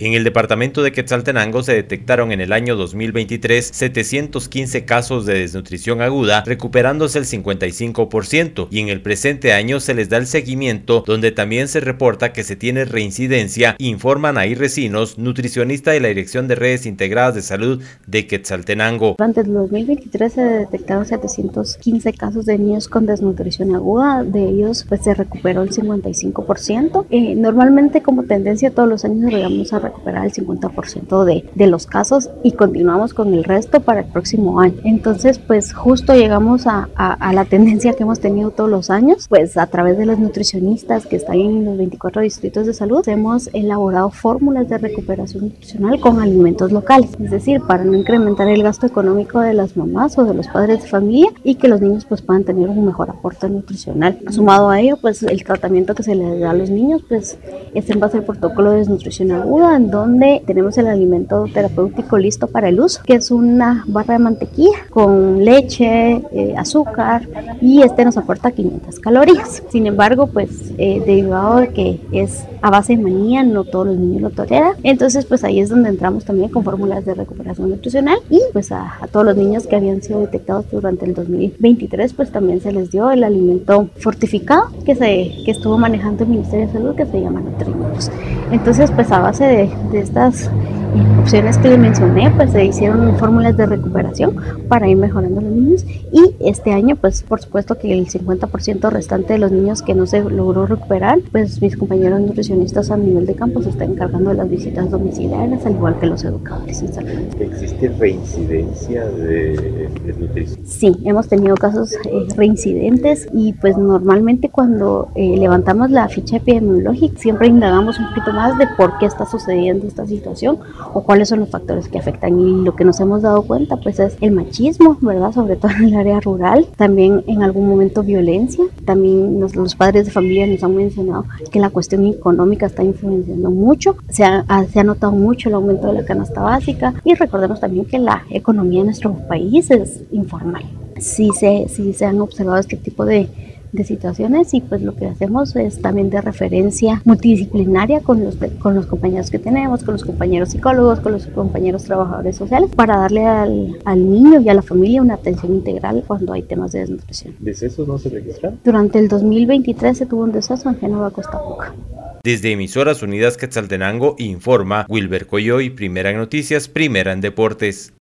En el departamento de Quetzaltenango se detectaron en el año 2023 715 casos de desnutrición aguda, recuperándose el 55%, y en el presente año se les da el seguimiento, donde también se reporta que se tiene reincidencia, informan ahí Recinos, nutricionista de la Dirección de Redes Integradas de Salud de Quetzaltenango. Durante el 2023 se detectaron 715 casos de niños con desnutrición aguda, de ellos pues se recuperó el 55%. Eh, normalmente como tendencia todos los años llegamos a recuperar el 50% de, de los casos y continuamos con el resto para el próximo año. Entonces, pues justo llegamos a, a, a, la tendencia que hemos tenido todos los años, pues a través de los nutricionistas que están en los 24 distritos de salud, hemos elaborado fórmulas de recuperación nutricional con alimentos locales, es decir, para no incrementar el gasto económico de las mamás o de los padres de familia y que los niños pues puedan tener un mejor aporte nutricional. Sumado a ello, pues el tratamiento que se les da a los niños, pues es en base al protocolo de desnutrición aguda, en donde tenemos el alimento terapéutico listo para el uso, que es una barra de mantequilla con leche, eh, azúcar y este nos aporta 500 calorías. Sin embargo, pues eh, derivado de que es a base de manía, no todos los niños lo toleran. Entonces, pues ahí es donde entramos también con fórmulas de recuperación nutricional y pues a, a todos los niños que habían sido detectados durante el 2023, pues también se les dio el alimento fortificado que, se, que estuvo manejando el Ministerio de Salud que se llama Nutrimus. Entonces, pues a base de, de estas opciones que le mencioné, pues se hicieron fórmulas de recuperación para ir mejorando los niños y este año, pues por supuesto que el 50% restante de los niños que no se logró recuperar, pues mis compañeros nutricionistas a nivel de campo se están encargando de las visitas domiciliarias, al igual que los educadores en salud. ¿Existe reincidencia de desnutrición? Sí, hemos tenido casos eh, reincidentes y pues normalmente cuando eh, levantamos la ficha epidemiológica siempre indagamos un poquito más de por qué está sucediendo esta situación o cuáles son los factores que afectan. Y lo que nos hemos dado cuenta pues es el machismo, ¿verdad? Sobre todo en el área rural, también en algún momento violencia, también nos, los padres de familia nos han mencionado que la cuestión económica está influenciando mucho, se ha, se ha notado mucho el aumento de la canasta básica y recordemos también que la economía de nuestro país es informal. Sí se, sí se han observado este tipo de, de situaciones y pues lo que hacemos es también de referencia multidisciplinaria con los, con los compañeros que tenemos, con los compañeros psicólogos, con los compañeros trabajadores sociales, para darle al, al niño y a la familia una atención integral cuando hay temas de desnutrición. ¿Decesos no se registraron? Durante el 2023 se tuvo un deceso en Génova, Costa Rica. Desde Emisoras Unidas Quetzaltenango informa Wilber Coyoy, primera en noticias, primera en deportes.